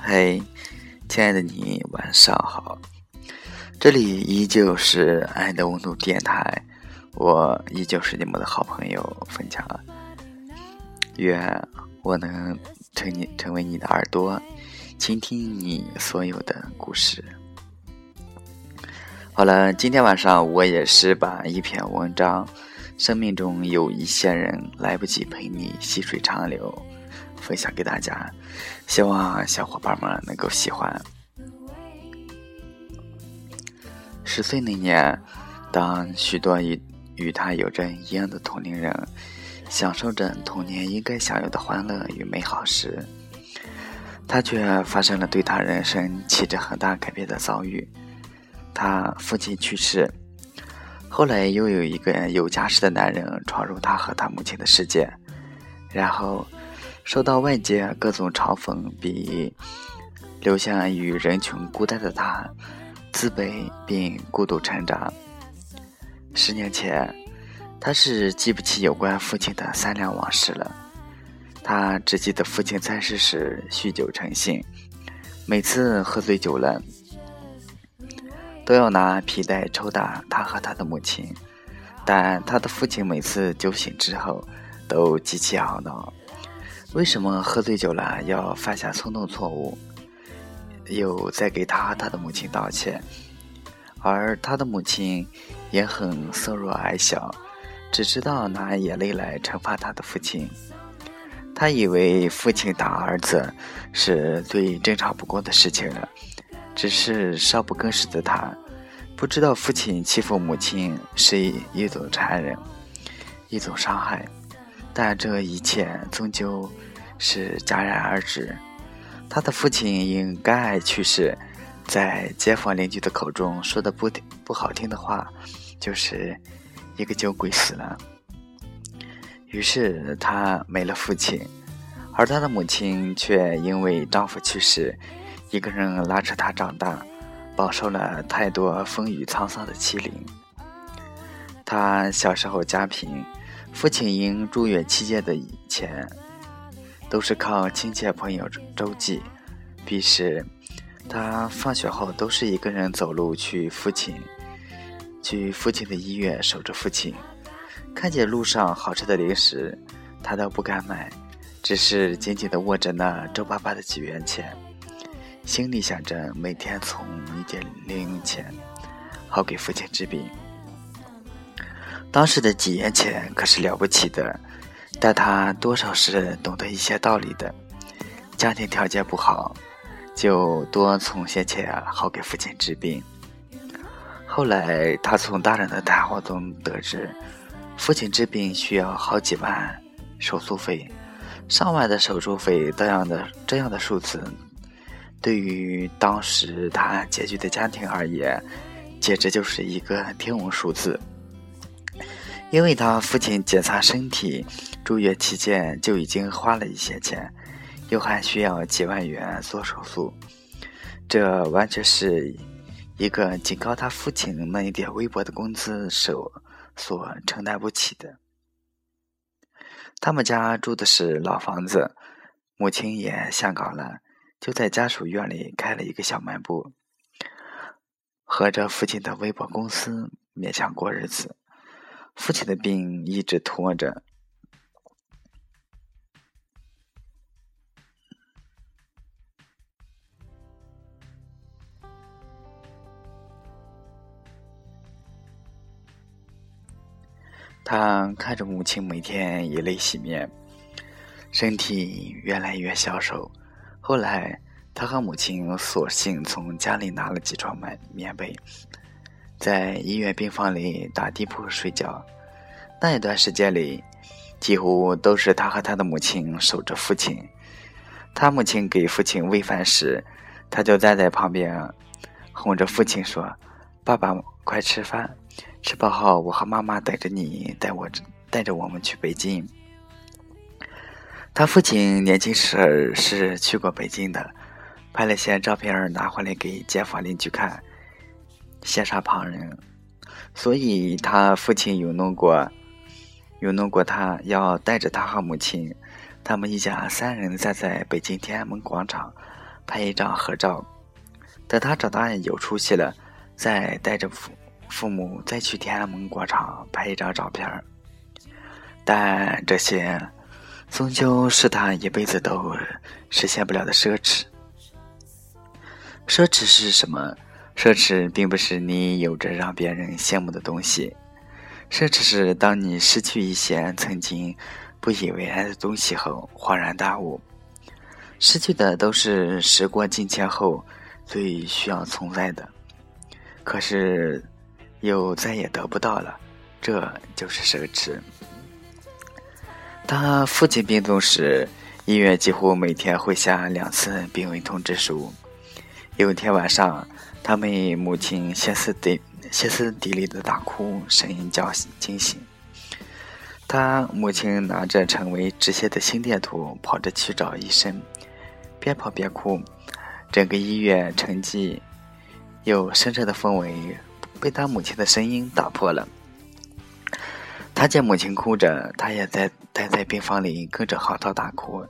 嘿，亲爱的你，晚上好！这里依旧是爱的温度电台，我依旧是你们的好朋友分享。愿我能成你成为你的耳朵，倾听你所有的故事。好了，今天晚上我也是把一篇文章。生命中有一些人来不及陪你细水长流，分享给大家，希望小伙伴们能够喜欢。十岁那年，当许多与与他有着一样的同龄人，享受着童年应该享有的欢乐与美好时，他却发生了对他人生起着很大改变的遭遇。他父亲去世。后来又有一个有家室的男人闯入他和他母亲的世界，然后受到外界各种嘲讽、鄙夷，留下与人群孤单的他，自卑并孤独成长。十年前，他是记不起有关父亲的三两往事了，他只记得父亲在世时酗酒成性，每次喝醉酒了。都要拿皮带抽打他和他的母亲，但他的父亲每次酒醒之后都极其懊恼，为什么喝醉酒了要犯下冲动错误？又在给他他的母亲道歉，而他的母亲也很瘦弱矮小，只知道拿眼泪来惩罚他的父亲。他以为父亲打儿子是最正常不过的事情了。只是少不更事的他，不知道父亲欺负母亲是一种残忍，一种伤害。但这一切终究是戛然而止。他的父亲因肝癌去世，在街坊邻居的口中说的不不好听的话，就是一个酒鬼死了。于是他没了父亲，而他的母亲却因为丈夫去世。一个人拉扯他长大，饱受了太多风雨沧桑的欺凌。他小时候家贫，父亲因住院期间的钱都是靠亲戚朋友周济。彼时，他放学后都是一个人走路去父亲去父亲的医院守着父亲。看见路上好吃的零食，他都不敢买，只是紧紧地握着那皱巴巴的几元钱。心里想着每天存一点零钱，好给父亲治病。当时的几元钱可是了不起的，但他多少是懂得一些道理的。家庭条件不好，就多存些钱，好给父亲治病。后来他从大人的谈话中得知，父亲治病需要好几万手术费，上万的手术费，这样的这样的数字。对于当时他拮据的家庭而言，简直就是一个天文数字。因为他父亲检查身体、住院期间就已经花了一些钱，又还需要几万元做手术，这完全是一个仅靠他父亲那一点微薄的工资所所承担不起的。他们家住的是老房子，母亲也下岗了。就在家属院里开了一个小卖部，和着父亲的微薄工资勉强过日子。父亲的病一直拖着，他看着母亲每天以泪洗面，身体越来越消瘦。后来，他和母亲索性从家里拿了几床棉棉被，在医院病房里打地铺睡觉。那一段时间里，几乎都是他和他的母亲守着父亲。他母亲给父亲喂饭时，他就站在旁边，哄着父亲说：“爸爸，快吃饭，吃饱后我和妈妈等着你，带我带着我们去北京。”他父亲年轻时是去过北京的，拍了些照片拿回来给街坊邻居看，羡煞旁人。所以他父亲有弄过，有弄过他要带着他和母亲，他们一家三人站在北京天安门广场，拍一张合照。等他长大有出息了，再带着父父母再去天安门广场拍一张照片。但这些，终究是他一辈子都实现不了的奢侈。奢侈是什么？奢侈并不是你有着让别人羡慕的东西，奢侈是当你失去一些曾经不以为然的东西后，恍然大悟，失去的都是时过境迁后最需要存在的，可是又再也得不到了，这就是奢侈。当父亲病重时，医院几乎每天会下两次病危通知书。有一天晚上，他被母亲歇斯底歇斯底里的大哭声音叫惊醒。他母亲拿着成为止血的心电图，跑着去找医生，边跑边哭。整个医院沉寂又深沉的氛围被他母亲的声音打破了。他见母亲哭着，他也在待在病房里跟着嚎啕大哭。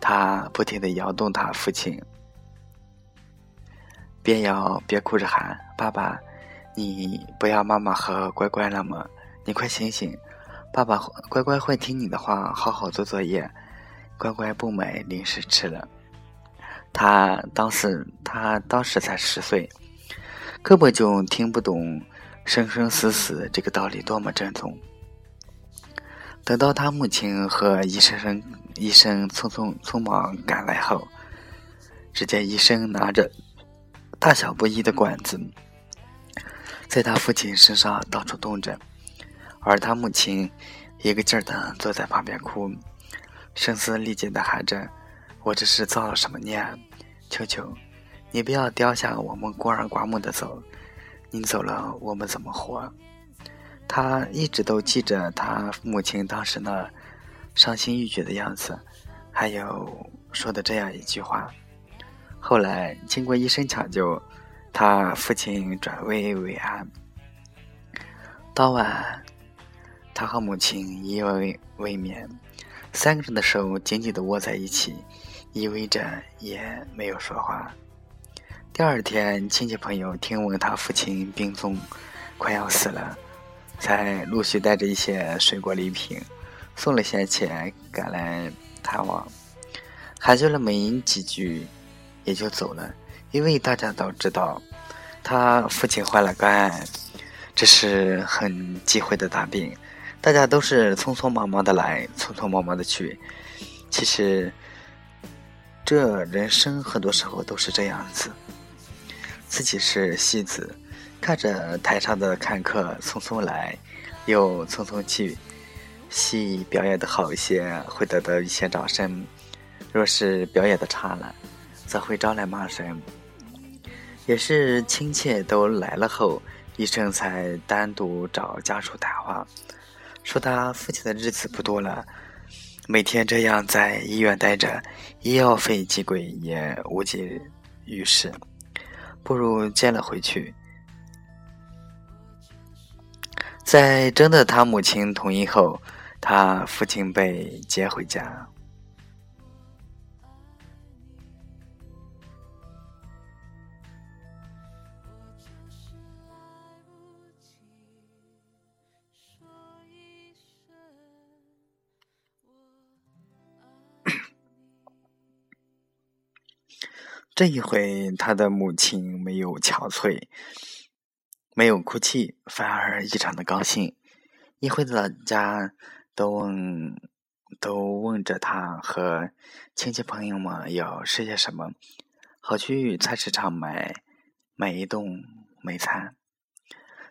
他不停地摇动他父亲。边摇边哭着喊：“爸爸，你不要妈妈和乖乖了吗？你快醒醒！爸爸乖乖会听你的话，好好做作业。乖乖不买零食吃了。”他当时他当时才十岁，根本就听不懂“生生死死”这个道理多么正宗。等到他母亲和医生生医生匆匆匆忙赶来后，只见医生拿着。大小不一的管子，在他父亲身上到处动着，而他母亲一个劲儿的坐在旁边哭，声嘶力竭的喊着：“我这是造了什么孽？求求你不要丢下我们孤儿寡母的走，你走了我们怎么活？”他一直都记着他母亲当时那伤心欲绝的样子，还有说的这样一句话。后来经过医生抢救，他父亲转危为安。当晚，他和母亲依偎未眠，三个人的手紧紧地握在一起，依偎着也没有说话。第二天，亲戚朋友听闻他父亲病重，快要死了，才陆续带着一些水果礼品，送了些钱赶来探望，寒暄了没几句。也就走了，因为大家都知道，他父亲患了肝癌，这是很忌讳的大病。大家都是匆匆忙忙的来，匆匆忙忙的去。其实，这人生很多时候都是这样子。自己是戏子，看着台上的看客匆匆来，又匆匆去，戏表演的好一些，会得到一些掌声；若是表演的差了，则会招来骂声，也是亲戚都来了后，医生才单独找家属谈话，说他父亲的日子不多了，每天这样在医院待着，医药费极贵，也无济于事，不如接了回去。在征得他母亲同意后，他父亲被接回家。这一回，他的母亲没有憔悴，没有哭泣，反而异常的高兴。一回到家，都问，都问着他和亲戚朋友们要吃些什么，好去菜市场买买一顿美餐。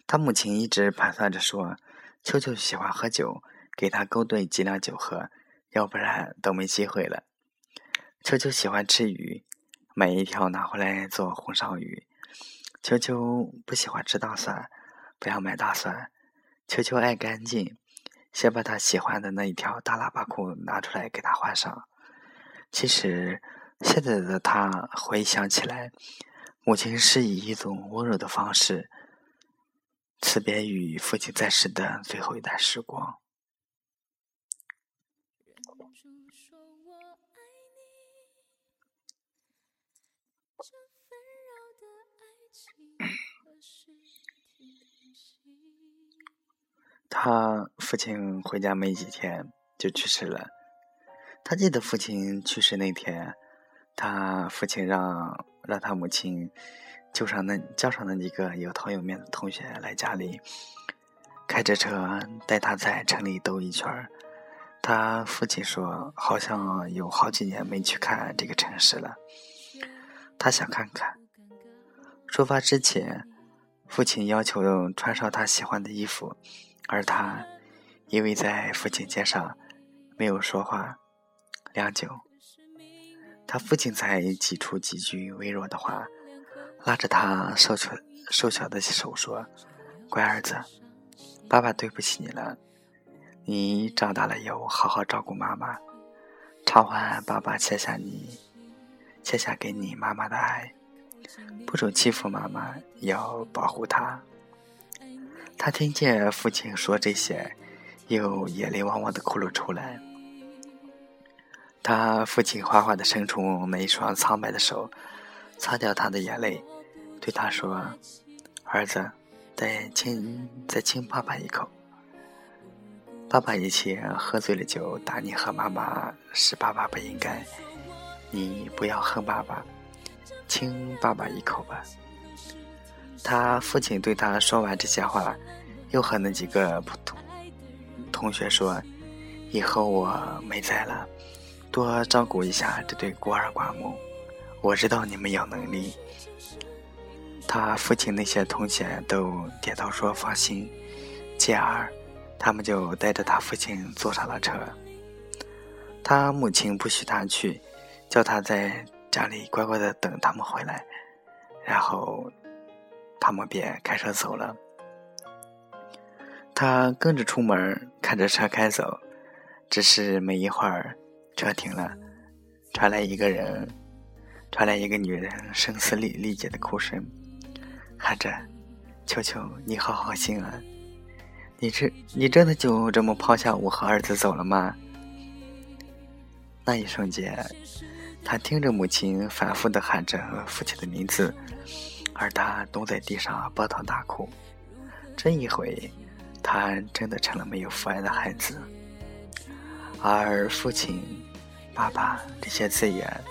他母亲一直盘算着说：“秋秋喜欢喝酒，给他勾兑几两酒喝，要不然都没机会了。”秋秋喜欢吃鱼。买一条拿回来做红烧鱼。秋秋不喜欢吃大蒜，不要买大蒜。秋秋爱干净，先把他喜欢的那一条大喇叭裤拿出来给他换上。其实现在的他回想起来，母亲是以一种温柔的方式辞别与父亲在世的最后一段时光。他父亲回家没几天就去世了。他记得父亲去世那天，他父亲让让他母亲叫上那叫上那几个有头有面的同学来家里，开着车带他在城里兜一圈。他父亲说，好像有好几年没去看这个城市了，他想看看。出发之前，父亲要求穿上他喜欢的衣服。而他因为在父亲肩上，没有说话。良久，他父亲才挤出几句微弱的话，拉着他瘦小瘦小的手说：“乖儿子，爸爸对不起你了。你长大了后，好好照顾妈妈，偿还爸爸欠下你欠下给你妈妈的爱，不准欺负妈妈，要保护她。”他听见父亲说这些，又眼泪汪汪的哭了出来。他父亲缓缓的伸出那一双苍白的手，擦掉他的眼泪，对他说：“儿子，再亲再亲爸爸一口。爸爸以前喝醉了酒打你和妈妈，是爸爸不应该。你不要恨爸爸，亲爸爸一口吧。”他父亲对他说完这些话，又和那几个普通同学说：“以后我没在了，多照顾一下这对孤儿寡母。我知道你们有能力。”他父亲那些同学都点头说：“放心。”继而，他们就带着他父亲坐上了车。他母亲不许他去，叫他在家里乖乖的等他们回来，然后。他们便开车走了，他跟着出门，看着车开走。只是没一会儿，车停了，传来一个人，传来一个女人声嘶力力竭的哭声，喊着：“求求你好好心啊！你这你真的就这么抛下我和儿子走了吗？”那一瞬间，他听着母亲反复的喊着父亲的名字。而他蹲在地上抱头大哭，这一回，他真的成了没有父爱的孩子。而父亲、爸爸这些字眼，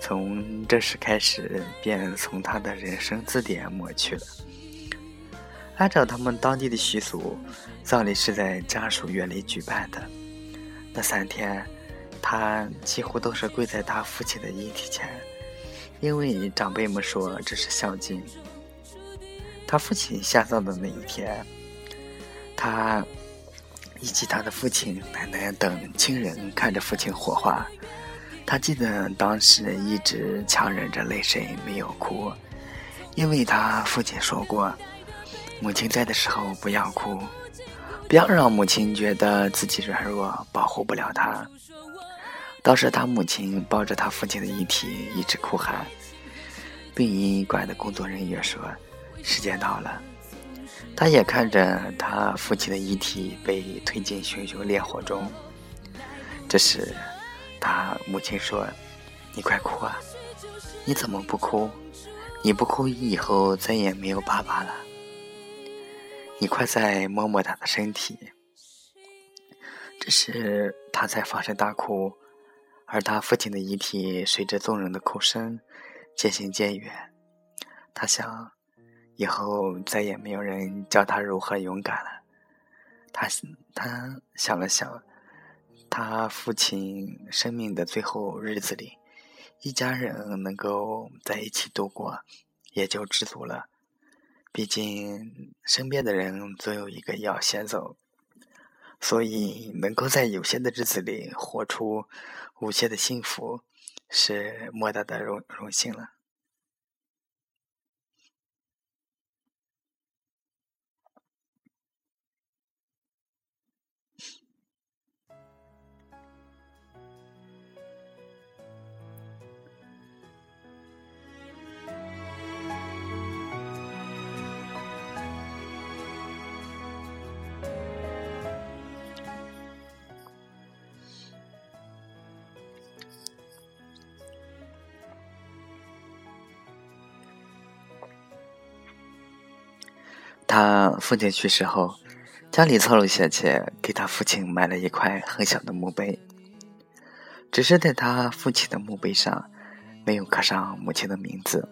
从这时开始便从他的人生字典抹去了。按照他们当地的习俗，葬礼是在家属院里举办的。那三天，他几乎都是跪在他父亲的遗体前。因为长辈们说这是孝敬。他父亲下葬的那一天，他以及他的父亲、奶奶等亲人看着父亲火化。他记得当时一直强忍着泪水没有哭，因为他父亲说过，母亲在的时候不要哭，不要让母亲觉得自己软弱，保护不了她。当时他母亲抱着他父亲的遗体一直哭喊。殡仪馆的工作人员说：“时间到了。”他也看着他父亲的遗体被推进熊熊烈火中。这时，他母亲说：“你快哭啊！你怎么不哭？你不哭，以后再也没有爸爸了。你快再摸摸他的身体。”这时，他才放声大哭。而他父亲的遗体随着众人的哭声渐行渐远。他想，以后再也没有人教他如何勇敢了。他他想了想，他父亲生命的最后日子里，一家人能够在一起度过，也就知足了。毕竟身边的人总有一个要先走。所以，能够在有限的日子里活出无限的幸福，是莫大的荣荣幸了。他父亲去世后，家里凑了些钱，给他父亲买了一块很小的墓碑。只是在他父亲的墓碑上，没有刻上母亲的名字。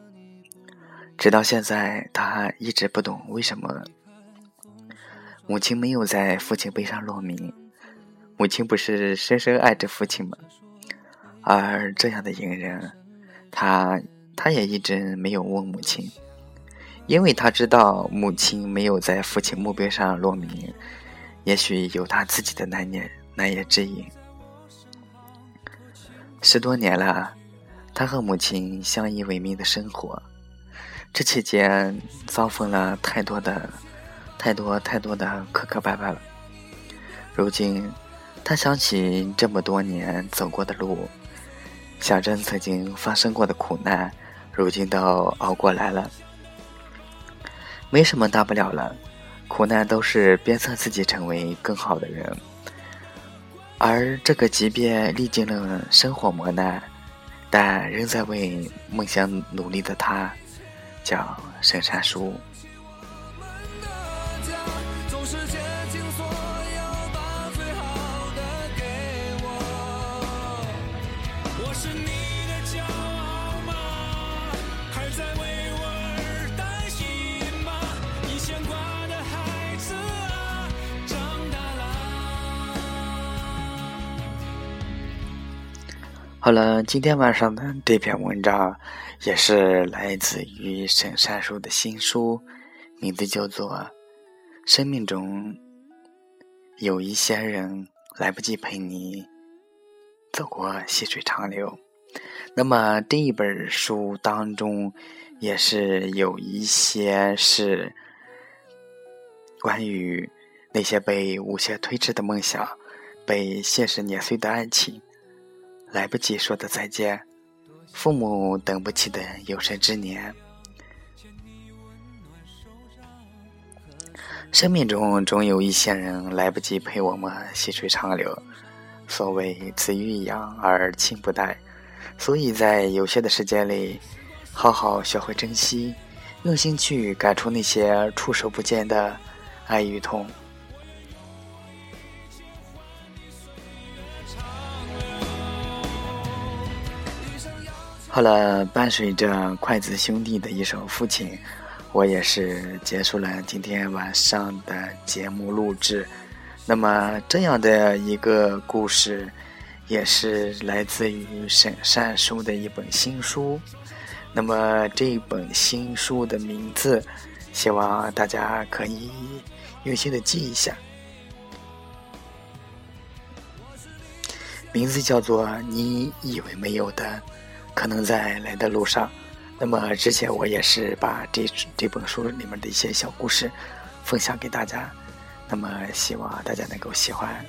直到现在，他一直不懂为什么母亲没有在父亲碑上落名。母亲不是深深爱着父亲吗？而这样的隐忍，他他也一直没有问母亲，因为他知道母亲没有在父亲墓碑上落名，也许有他自己的难言难言之隐。十多年了，他和母亲相依为命的生活，这期间遭逢了太多的、太多太多的磕磕绊绊了。如今，他想起这么多年走过的路，想着曾经发生过的苦难，如今都熬过来了，没什么大不了了。苦难都是鞭策自己成为更好的人。而这个即便历经了生活磨难，但仍在为梦想努力的他，叫沈山叔。好了，今天晚上的这篇文章也是来自于沈善书的新书，名字叫做《生命中有一些人来不及陪你走过细水长流》。那么这一本书当中，也是有一些是关于那些被无限推迟的梦想，被现实碾碎的爱情。来不及说的再见，父母等不起的有生之年。生命中总有一些人来不及陪我们细水长流。所谓子欲养而亲不待，所以在有限的时间里，好好学会珍惜，用心去感触那些触手不见的爱与痛。好了，伴随着筷子兄弟的一首《父亲》，我也是结束了今天晚上的节目录制。那么，这样的一个故事，也是来自于沈善书的一本新书。那么，这本新书的名字，希望大家可以用心的记一下，名字叫做《你以为没有的》。可能在来的路上，那么之前我也是把这这本书里面的一些小故事分享给大家，那么希望大家能够喜欢。